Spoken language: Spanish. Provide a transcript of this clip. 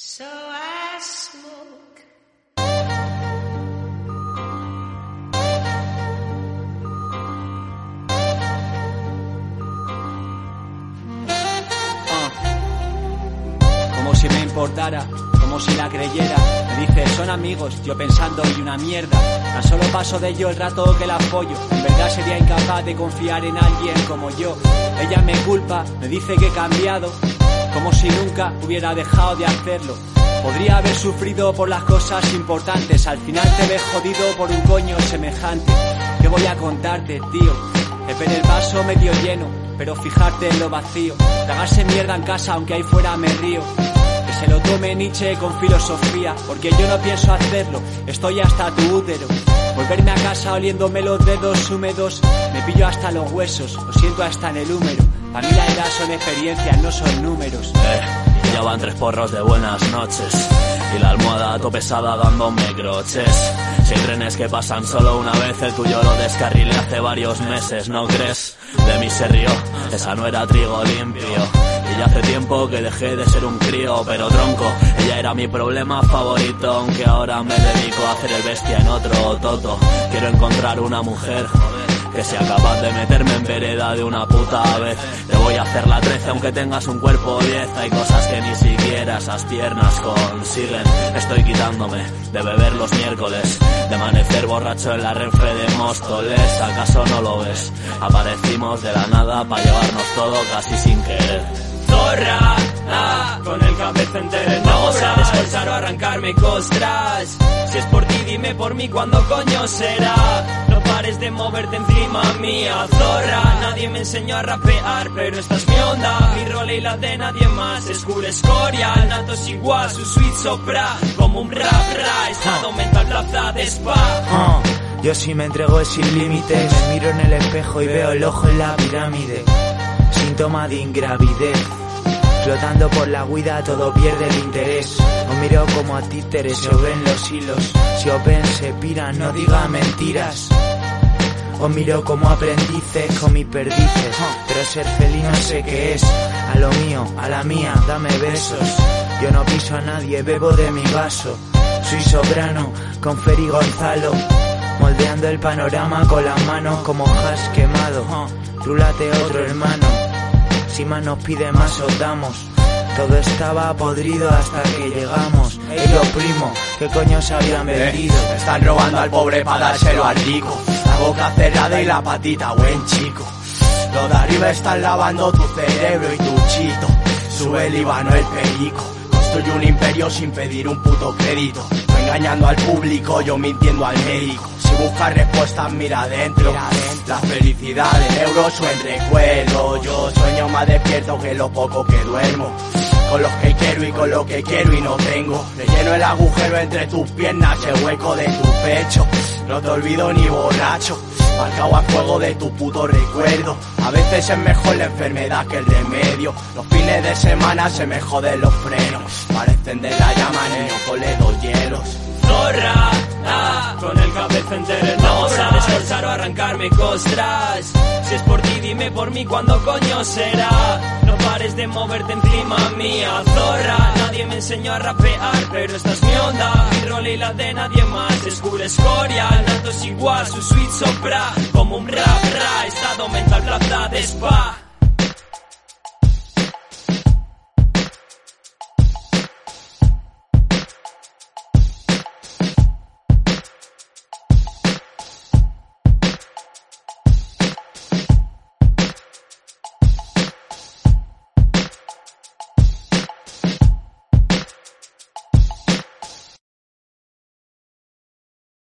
So I smoke. Ah. Como si me importara, como si la creyera. Me dice, son amigos, yo pensando y una mierda. Tan solo paso de ello el rato que la apoyo. En verdad sería incapaz de confiar en alguien como yo. Ella me culpa, me dice que he cambiado. Como si nunca hubiera dejado de hacerlo. Podría haber sufrido por las cosas importantes. Al final te ves jodido por un coño semejante. ¿Qué voy a contarte, tío? Es ver el vaso medio lleno, pero fijarte en lo vacío. Tragarse mierda en casa aunque ahí fuera me río. Que se lo tome Nietzsche con filosofía, porque yo no pienso hacerlo, estoy hasta tu útero. Volverme a casa oliéndome los dedos húmedos, me pillo hasta los huesos, lo siento hasta en el húmero. Para mí la edad son experiencias, no son números. Eh, ya van tres porros de buenas noches y la almohada to pesada dándome croches. Si trenes que pasan solo una vez, el tuyo lo descarrilé hace varios meses, ¿no crees? De mí se rió, esa no era trigo limpio. Ya hace tiempo que dejé de ser un crío, pero tronco, ella era mi problema favorito, aunque ahora me dedico a hacer el bestia en otro toto. Quiero encontrar una mujer, que sea capaz de meterme en vereda de una puta vez. Te voy a hacer la 13 aunque tengas un cuerpo 10. Hay cosas que ni siquiera esas piernas consiguen. Estoy quitándome de beber los miércoles, de amanecer borracho en la renfe de Móstoles. ¿Acaso no lo ves? Aparecimos de la nada para llevarnos todo casi sin querer. Ah, con el cabeza entero no sabes cortar o arrancarme costras. Si es por ti, dime por mí cuándo coño será. No pares de moverte encima mía, zorra. Nadie me enseñó a rapear, pero esta es mi onda. Mi rol y la de nadie más. School escoria, natos igual, su sweet sopra. Como un rap, ra, estado mental, plaza de spa. Ah, yo si me entrego es sin límites. Me miro en el espejo y veo el ojo en la pirámide. Síntoma de ingravidez. Flotando por la huida todo pierde el interés. No miro como a títeres se ven los hilos. Si Open se pira, no diga mentiras. Os miro como aprendices con mis perdices. Pero ser feliz no sé qué es. A lo mío, a la mía, dame besos. Yo no piso a nadie, bebo de mi vaso. Soy soprano, con Feri Gonzalo. Moldeando el panorama con las manos como has quemado. Rúlate otro hermano. Más nos pide más os damos. Todo estaba podrido hasta que llegamos. Ellos primo, ¿qué coño se habían vendido? Me están robando al pobre para dárselo al rico. La boca cerrada y la patita, buen chico. Los de arriba están lavando tu cerebro y tu chito. Sube el Ibano el perico. Construye un imperio sin pedir un puto crédito. Engañando al público, yo mintiendo al médico. Si buscas respuestas, mira adentro. La felicidad en euros o en recuerdo. Yo sueño más despierto que lo poco que duermo. Con los que quiero y con lo que quiero y no tengo. Relleno el agujero entre tus piernas, el hueco de tu pecho. No te olvido ni borracho. Marcado a fuego de tu puto recuerdo. A veces es mejor la enfermedad que el remedio. Los fines de semana se me joden los frenos. Para encender la llama, niño, ponle dos hielos. Zorra, ah, con el cabeza entero no sabes cortar o arrancarme costras. Si es por mí cuándo coño será. No pares de moverte encima mía, zorra. Nadie me enseñó a rapear, pero esta es mi onda. Mi rol y la de nadie más. School escoria, nato es igual, su sweet sopra. Como un rap, ra, estado mental, plaza de spa.